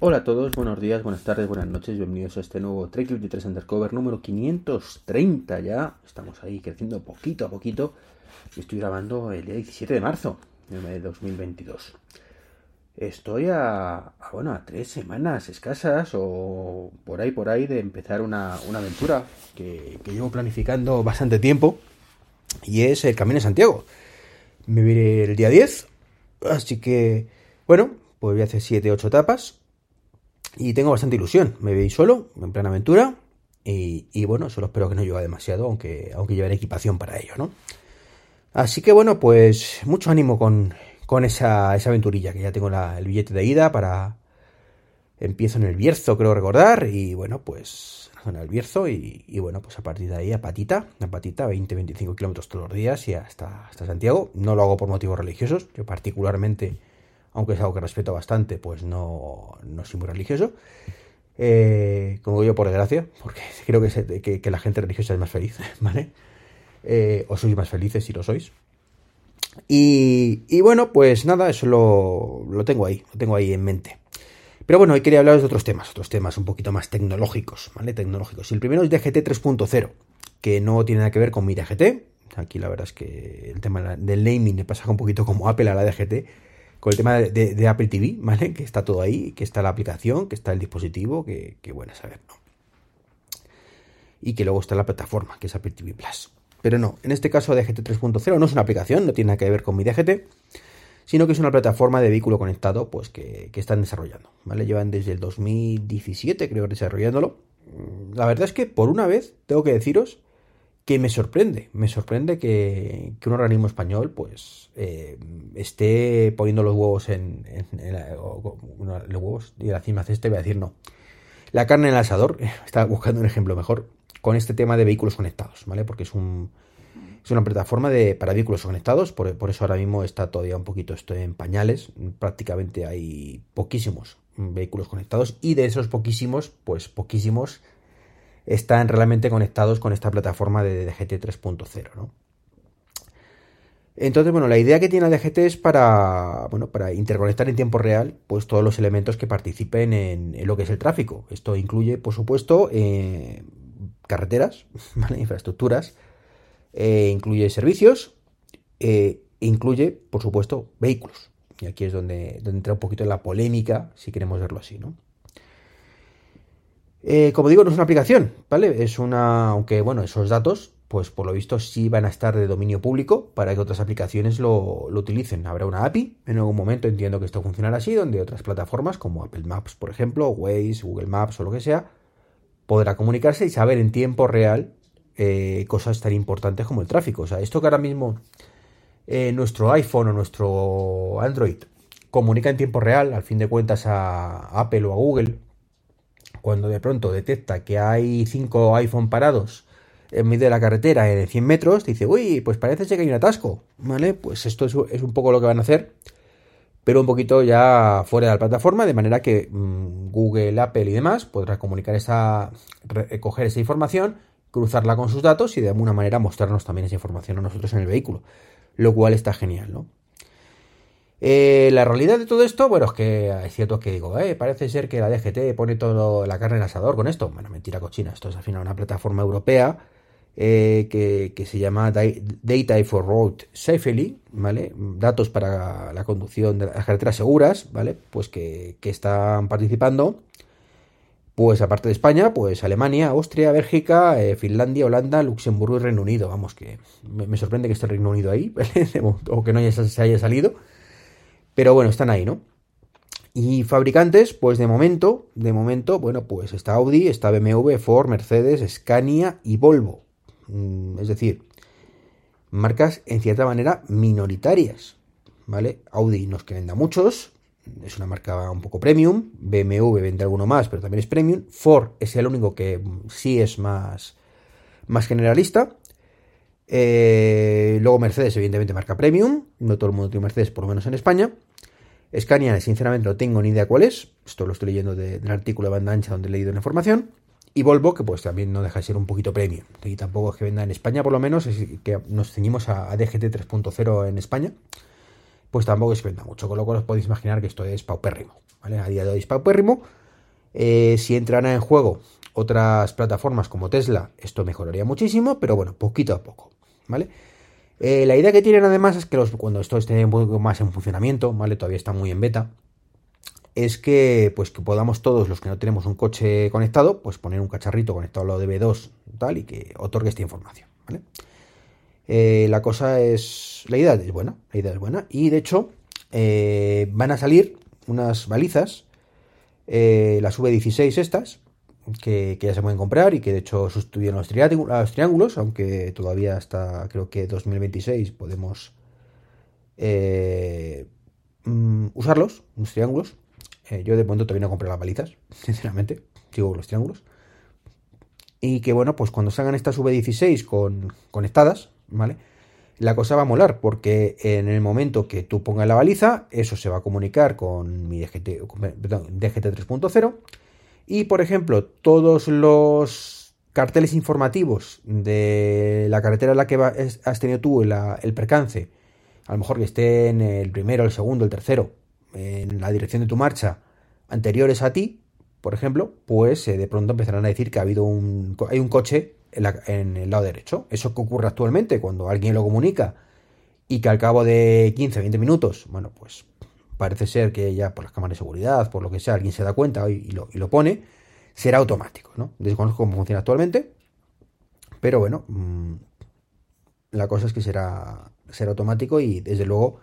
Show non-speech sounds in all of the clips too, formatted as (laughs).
Hola a todos, buenos días, buenas tardes, buenas noches, bienvenidos a este nuevo Trek 23 Undercover número 530 ya. Estamos ahí creciendo poquito a poquito. Estoy grabando el día 17 de marzo de 2022. Estoy a, a, bueno, a tres semanas escasas o por ahí, por ahí de empezar una, una aventura que, llevo planificando bastante tiempo y es el Camino de Santiago. Me veré el día 10, así que, bueno, pues voy a hacer 7-8 etapas y tengo bastante ilusión. Me veis solo, en plena aventura. Y, bueno, solo espero que no llueva demasiado, aunque, aunque llevaré equipación para ello, ¿no? Así que bueno, pues mucho ánimo con, con esa, esa aventurilla, que ya tengo el billete de ida para... Empiezo en el Bierzo, creo recordar, y bueno, pues en el Bierzo y, y, bueno, pues a partir de ahí a Patita, a Patita, 20-25 kilómetros todos los días y hasta, hasta Santiago. No lo hago por motivos religiosos, yo particularmente aunque es algo que respeto bastante, pues no, no soy muy religioso. Eh, como yo, por desgracia, porque creo que, que, la gente religiosa es más feliz, (laughs) ¿vale? Eh, o sois más felices si lo sois. Y, y bueno, pues nada, eso lo, lo, tengo ahí, lo tengo ahí en mente. Pero bueno, hoy quería hablaros de otros temas, otros temas un poquito más tecnológicos, ¿vale? Tecnológicos. Y el primero es DGT 3.0, que no tiene nada que ver con mi DGT. Aquí la verdad es que el tema del naming me pasa un poquito como Apple a la DGT con el tema de, Apple TV, ¿vale? Que está todo ahí, que está la aplicación, que está el dispositivo, que, que bueno saber, ¿no? Y que luego está la plataforma, que es Apple TV Plus. Pero no, en este caso DGT 3.0 no es una aplicación, no tiene nada que ver con mi DGT, sino que es una plataforma de vehículo conectado, pues que, que están desarrollando, ¿vale? Llevan desde el 2017, creo, desarrollándolo. La verdad es que por una vez tengo que deciros que me sorprende, me sorprende que, un organismo español pues eh, esté poniendo los huevos en, en, la, los huevos y la cima ceste, voy a decir no. La carne en el asador, (laughs) estaba buscando un ejemplo mejor, con este tema de vehículos conectados, ¿vale? Porque es un es una plataforma de, para vehículos conectados, por, por eso ahora mismo está todavía un poquito esto en pañales, prácticamente hay poquísimos vehículos conectados y de esos poquísimos, pues poquísimos están realmente conectados con esta plataforma de DGT 3.0, ¿no? Entonces, bueno, la idea que tiene la DGT es para, bueno, para interconectar en tiempo real pues todos los elementos que participen en, lo que es el tráfico. Esto incluye, por supuesto, eh, carreteras, (laughs) ¿vale? infraestructuras, eh, incluye servicios, eh, incluye, por supuesto, vehículos. Y aquí es donde entra un poquito la polémica, si queremos verlo así, ¿no? Eh, como digo, no es una aplicación, ¿vale? Es una, aunque bueno, esos datos, pues por lo visto sí van a estar de dominio público para que otras aplicaciones lo, utilicen. Habrá una API, en algún momento entiendo que esto funcionará así, donde otras plataformas como Apple Maps, por ejemplo, Waze, Google Maps o lo que sea, podrá comunicarse y saber en tiempo real eh, cosas tan importantes como el tráfico. O sea, esto que ahora mismo eh, nuestro iPhone o nuestro Android comunica en tiempo real, al fin de cuentas, a Apple o a Google, cuando de pronto detecta que hay cinco iPhone parados en medio de la carretera en 100 metros, dice, uy, pues parece que hay un atasco, ¿vale? Pues esto es, un poco lo que van a hacer, pero un poquito ya fuera de la plataforma, de manera que mmm, Google, Apple y demás podrá comunicar esa, recoger esa información, cruzarla con sus datos y de alguna manera mostrarnos también esa información a nosotros en el vehículo, lo cual está genial, ¿no? Eh, la realidad de todo esto, bueno, es que es cierto que digo, eh, parece ser que la DGT pone toda la carne en asador con esto. Bueno, mentira cochina, esto es al final una plataforma europea eh, que, que, se llama Data for Road Safely, ¿vale? Datos para la conducción de las carreteras seguras, ¿vale? Pues que, que están participando, pues aparte de España, pues Alemania, Austria, Bélgica, eh, Finlandia, Holanda, Luxemburgo y Reino Unido. Vamos, que me, sorprende que esté el Reino Unido ahí, (laughs) o que no se haya salido. Pero bueno, están ahí, ¿no? Y fabricantes, pues de momento, de momento, bueno, pues está Audi, está BMW, Ford, Mercedes, Scania y Volvo. Mm, es decir, marcas en cierta manera minoritarias, ¿vale? Audi nos que venda muchos, es una marca un poco premium, BMW vende alguno más, pero también es premium, Ford es el único que sí es más, más generalista, eh, luego Mercedes, evidentemente, marca premium. No todo el mundo tiene Mercedes, por lo menos en España. Scania, sinceramente, no tengo ni idea cuál es. Esto lo estoy leyendo de, del artículo de banda ancha donde he leído la información. Y Volvo, que pues también no deja de ser un poquito premium. Y tampoco es que venda en España, por lo menos, es que nos ceñimos a, a DGT 3.0 en España. pues tampoco se venda mucho, con lo cual os podéis imaginar que esto es paupérrimo, ¿vale? A día de hoy es paupérrimo. Eh, si entran en juego otras plataformas como Tesla, esto mejoraría muchísimo, pero bueno, poquito a poco, ¿vale? Eh, la idea que tienen además es que cuando esto esté un poco más en funcionamiento, ¿vale? Todavía está muy en beta, es que pues que podamos todos los que no tenemos un coche conectado, pues poner un cacharrito conectado a lo de B2 tal y que otorgue esta información. Eh, la cosa es. La idea es buena. La idea es buena. Y de hecho, eh, van a salir unas balizas. Las V16 estas. Que, ya se pueden comprar y que de hecho sustituyen los, los triángulos. Aunque todavía hasta creo que 2026 podemos mm, usarlos, los triángulos. yo de momento todavía no compré las balizas, (laughs) sinceramente. Con los triángulos. Y que bueno, pues cuando salgan estas V16 con, conectadas, ¿vale? La cosa va a molar porque en el momento que tú pongas la baliza, eso se va a comunicar con mi DGT, DGT 3.0 y, por ejemplo, todos los carteles informativos de la carretera en la que has tenido tú el percance, a lo mejor que esté en el primero, el segundo, el tercero, en la dirección de tu marcha, anteriores a ti, por ejemplo, pues eh, de pronto empezarán a decir que ha habido un, hay un coche en, el lado derecho. Eso que ocurre actualmente cuando alguien lo comunica y que al cabo de 15, 20 minutos, bueno, pues parece ser que ya por las cámaras de seguridad, por lo que sea, alguien se da cuenta y, lo, pone, será automático, ¿no? Desconozco cómo funciona actualmente, pero bueno, mm, la cosa es que será, será automático y desde luego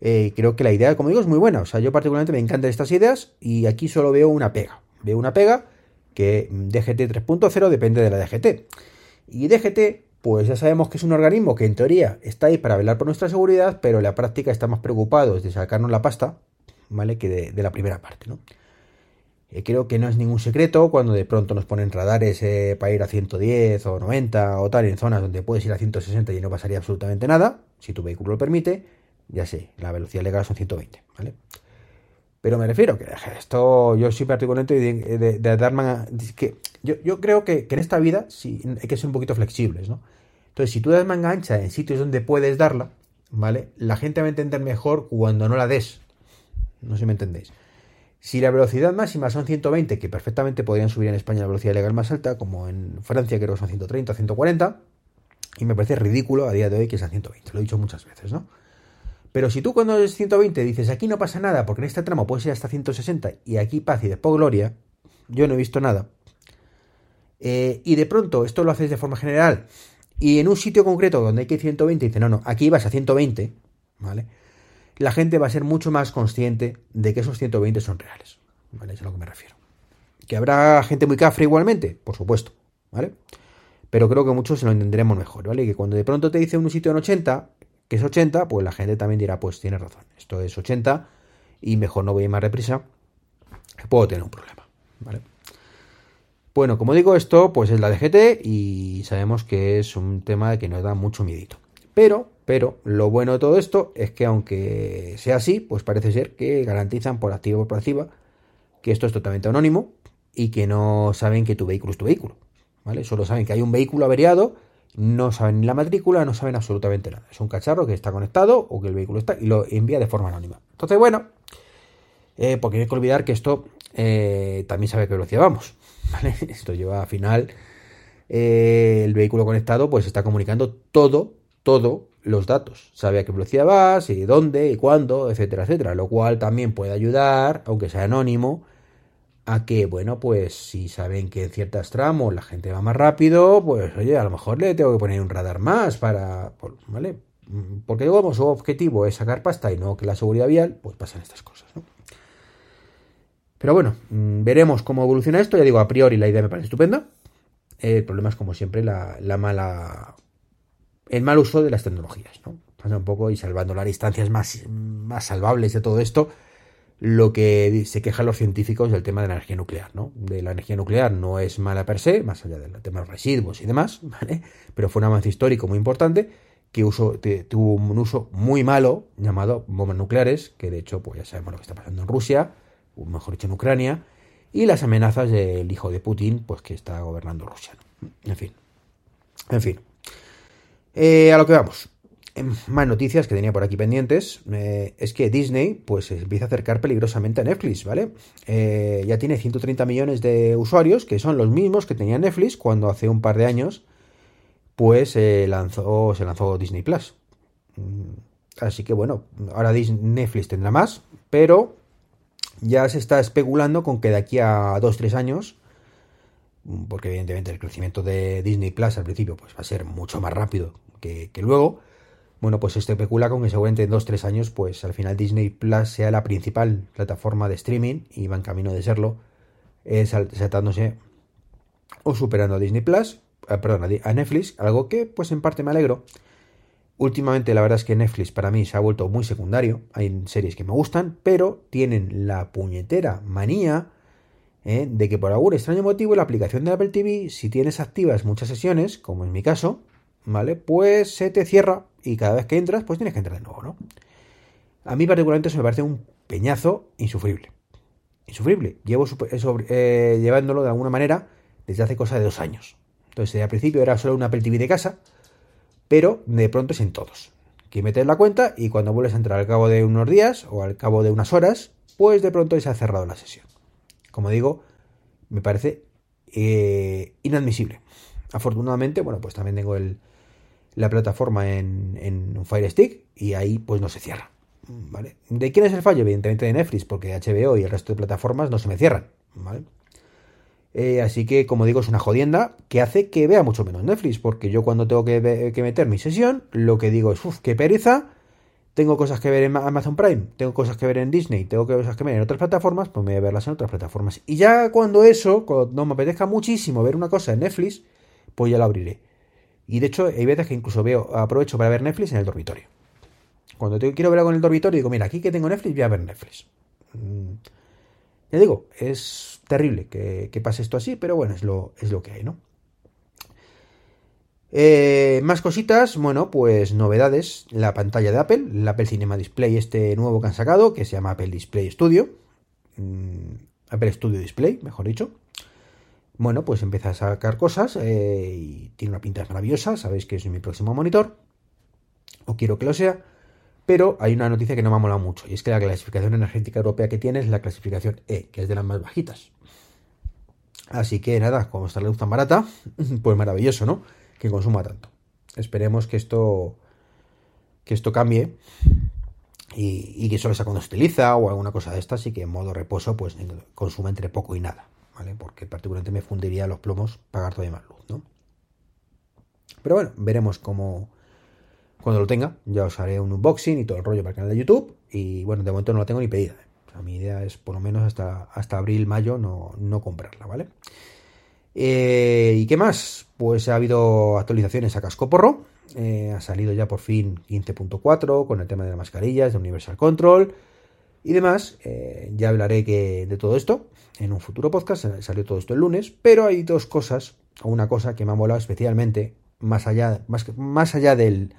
eh, creo que la idea, como digo, es muy buena. O sea, yo particularmente me encantan estas ideas y aquí solo veo una pega. Veo una pega que DGT 3.0 depende de la DGT. Y DGT, pues ya sabemos que es un organismo que en teoría está ahí para velar por nuestra seguridad, pero en la práctica estamos preocupados de sacarnos la pasta, ¿vale? Que de, la primera parte, ¿no? Eh, creo que no es ningún secreto cuando de pronto nos ponen radares eh, para ir a 110 o 90 o tal en zonas donde puedes ir a 160 y no pasaría absolutamente nada, si tu vehículo lo permite, ya sé, la velocidad legal son 120, ¿vale? Pero me refiero que esto, yo soy particularmente de, de, de. Que yo, yo creo que, en esta vida sí, hay que ser un poquito flexibles, ¿no? Entonces, si tú das manga ancha en sitios donde puedes darla, ¿vale? La gente va a entender mejor cuando no la des. No sé si me entendéis. Si la velocidad máxima son 120, que perfectamente podrían subir en España la velocidad legal más alta, como en Francia creo que son 130 o 140, y me parece ridículo a día de hoy que sean 120, lo he dicho muchas veces, ¿no? Pero si tú cuando es 120 dices aquí no pasa nada porque en este tramo puedes ir hasta 160 y aquí paz y después gloria, yo no he visto nada. Eh, y de pronto esto lo haces de forma general y en un sitio concreto donde hay que ir 120 dice no, no, aquí vas a 120, ¿vale? La gente va a ser mucho más consciente de que esos 120 son reales, ¿vale? Es a lo que me refiero. ¿Que habrá gente muy cafre igualmente? Por supuesto, ¿vale? Pero creo que muchos se lo entenderemos mejor, ¿vale? Que cuando de pronto te dice un sitio en 80, que es 80, pues la gente también dirá, pues tiene razón, esto es 80 y mejor no voy a ir más reprisa, puedo tener un problema, ¿vale? Bueno, como digo, esto pues es la DGT y sabemos que es un tema que nos da mucho miedito. Pero, pero, lo bueno de todo esto es que aunque sea así, pues parece ser que garantizan por activa o por pasiva que esto es totalmente anónimo y que no saben que tu vehículo es tu vehículo, ¿vale? Solo saben que hay un vehículo averiado no saben ni la matrícula, no saben absolutamente nada. Es un cacharro que está conectado o que el vehículo está y lo envía de forma anónima. Entonces, bueno, eh, porque hay que olvidar que esto eh, también sabe qué velocidad vamos. (laughs) ¿vale? Esto lleva al final eh, el vehículo conectado, pues está comunicando todo, todo los datos. Sabe a qué velocidad vas, y dónde, y cuándo, etcétera, etcétera. Lo cual también puede ayudar, aunque sea anónimo, a que, bueno, pues si saben que en ciertas tramos la gente va más rápido, pues oye, a lo mejor le tengo que poner un radar más para, ¿vale? Porque como su objetivo es sacar pasta y no que la seguridad vial, pues pasan estas cosas, ¿no? Pero bueno, mm, veremos cómo evoluciona esto. Ya digo, a priori la idea me parece estupenda. El problema es, como siempre, la, la mala. el mal uso de las tecnologías, ¿no? Pasa un poco y salvando las distancias más, más salvables de todo esto, lo que se quejan los científicos del tema de la energía nuclear, ¿no? De la energía nuclear no es mala per se, más allá del tema de los residuos y demás, (laughs) ¿vale? Pero fue un avance histórico muy importante que tuvo un uso muy malo llamado bombas nucleares, que de hecho pues ya sabemos lo que está pasando en Rusia, o mejor dicho en Ucrania, y las amenazas del hijo de Putin, pues que está gobernando Rusia. En fin. En fin. Eh, a lo que vamos. Más noticias que tenía por aquí pendientes eh, es que Disney pues empieza a acercar peligrosamente a Netflix, ¿vale? Eh, ya tiene 130 millones de usuarios que son los mismos que tenía Netflix cuando hace un par de años pues lanzó, se lanzó Disney Plus. Mm, así que bueno, ahora Netflix tendrá más, pero ya se está especulando con que de aquí a 2-3 años porque evidentemente el crecimiento de Disney Plus al principio pues va a ser mucho más rápido que luego, bueno, pues se especula con que seguramente en 2-3 años, pues al final Disney Plus sea la principal plataforma de streaming y va en camino de serlo, eh, saltándose o superando a Disney Plus, eh, perdón, a Netflix, algo que pues en parte me alegro. Últimamente la verdad es que Netflix para mí se ha vuelto muy secundario, hay series que me gustan, pero tienen la puñetera manía eh, de que por algún extraño motivo la aplicación de Apple TV, si tienes activas muchas sesiones, como en mi caso, ¿vale? Pues se te cierra y cada vez que entras, pues tienes que entrar de nuevo, ¿no? A mí particularmente eso me parece un peñazo insufrible. Insufrible. Llevo eh, llevándolo de alguna manera desde hace cosa de dos años. Entonces, al principio era solo un Apple TV de casa, pero de pronto es en todos. Que metes la cuenta y cuando vuelves a entrar al cabo de unos días o al cabo de unas horas, pues de pronto se ha cerrado la sesión. Como digo, me parece eh, inadmisible. Afortunadamente, bueno, pues también tengo el, la plataforma en, en Fire Stick y ahí pues no se cierra. ¿Vale? ¿De quién es el fallo? Evidentemente de Netflix, porque HBO y el resto de plataformas no se me cierran. ¿vale? Eh, así que, como digo, es una jodienda que hace que vea mucho menos Netflix, porque yo cuando tengo que, que meter mi sesión, lo que digo es, uff, qué pereza, tengo cosas que ver en Amazon Prime, tengo cosas que ver en Disney, tengo cosas que ver en otras plataformas, pues me voy a verlas en otras plataformas. Y ya cuando eso, cuando me apetezca muchísimo ver una cosa en Netflix, pues ya la abriré. Y de hecho, hay veces que incluso veo, aprovecho para ver Netflix en el dormitorio. Cuando quiero ver algo en el dormitorio, digo, mira, aquí que tengo Netflix, voy a ver Netflix. Mm. Ya digo, es terrible que, pase esto así, pero bueno, es lo, es lo que hay, ¿no? Eh, más cositas, bueno, pues novedades. La pantalla de Apple, el Apple Cinema Display, este nuevo que han sacado, que se llama Apple Display Studio. Mm, Apple Studio Display, mejor dicho. Bueno, pues empieza a sacar cosas eh, y tiene una pinta maravillosa. Sabéis que es mi próximo monitor, o quiero que lo sea. Pero hay una noticia que no me ha molado mucho, y es que la clasificación energética europea que tiene es la clasificación E, que es de las más bajitas. Así que nada, como está la luz tan barata, (laughs) pues maravilloso, ¿no? que consuma tanto. Esperemos que esto que esto cambie y, que solo sea cuando se utiliza o alguna cosa de estas y que en modo reposo pues consuma entre poco y nada, ¿vale? Porque particularmente me fundiría los plomos pagar todavía más luz, ¿no? Pero bueno, veremos cómo cuando lo tenga, ya os haré un unboxing y todo el rollo para el canal de YouTube y bueno, de momento no la tengo ni pedida. ¿eh? mi idea es por lo menos hasta, hasta abril, mayo no, no comprarla, ¿vale? Eh, ¿Y qué más? Pues ha habido actualizaciones a Cascoporro. Eh, ha salido ya por fin 15.4 con el tema de las mascarillas, de Universal Control y demás. Eh, ya hablaré de todo esto en un futuro podcast. Salió todo esto el lunes. Pero hay dos cosas, o una cosa que me ha molado especialmente, más allá, más, más allá del,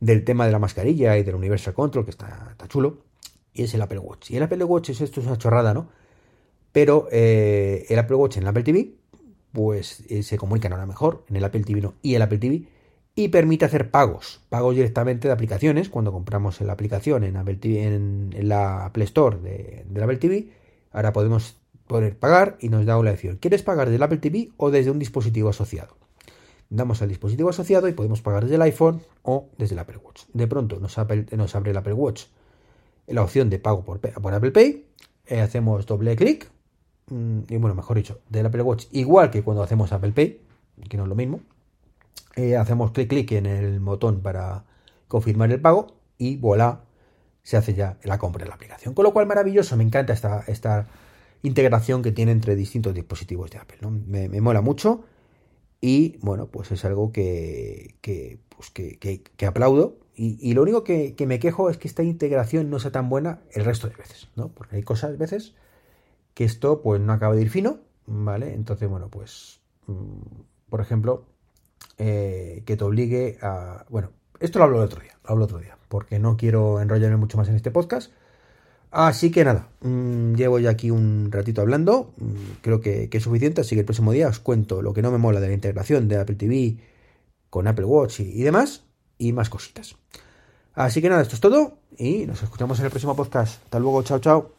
del tema de la mascarilla y del Universal Control, que está, chulo, y es el Apple Watch. Y el Apple Watch es esto, es una chorrada, ¿no? Pero el Apple Watch en el Apple TV pues eh, se comunican ahora mejor en el Apple TV y el Apple TV y permite hacer pagos, pagos directamente de aplicaciones cuando compramos la aplicación en, la Apple Store de, del Apple TV. Ahora podemos poder pagar y nos da una elección. ¿Quieres pagar desde el Apple TV o desde un dispositivo asociado? Damos al dispositivo asociado y podemos pagar desde el iPhone o desde el Apple Watch. De pronto nos, abre el Apple Watch la opción de pago por, por Apple Pay. Eh, hacemos doble clic Mm, y bueno, mejor dicho, del Apple Watch, igual que cuando hacemos Apple Pay, que no es lo mismo, eh, hacemos clic clic en el botón para confirmar el pago y voilà, se hace ya la compra de la aplicación. Con lo cual, maravilloso, me encanta esta, esta integración que tiene entre distintos dispositivos de Apple. Me, mola mucho y bueno, pues es algo que, que, pues que, aplaudo. Y, lo único que, me quejo es que esta integración no sea tan buena el resto de veces, ¿no? Porque hay cosas, veces, que esto pues no acaba de ir fino, ¿vale? Entonces, bueno, pues, mm, por ejemplo, eh, que te obligue a... Bueno, esto lo hablo el otro día, lo hablo otro día, porque no quiero enrollarme mucho más en este podcast. Así que nada, mm, llevo ya aquí un ratito hablando, mm, creo que, es suficiente, así que el próximo día os cuento lo que no me mola de la integración de Apple TV con Apple Watch y demás, y más cositas. Así que nada, esto es todo y nos escuchamos en el próximo podcast. Hasta luego, chao, chao.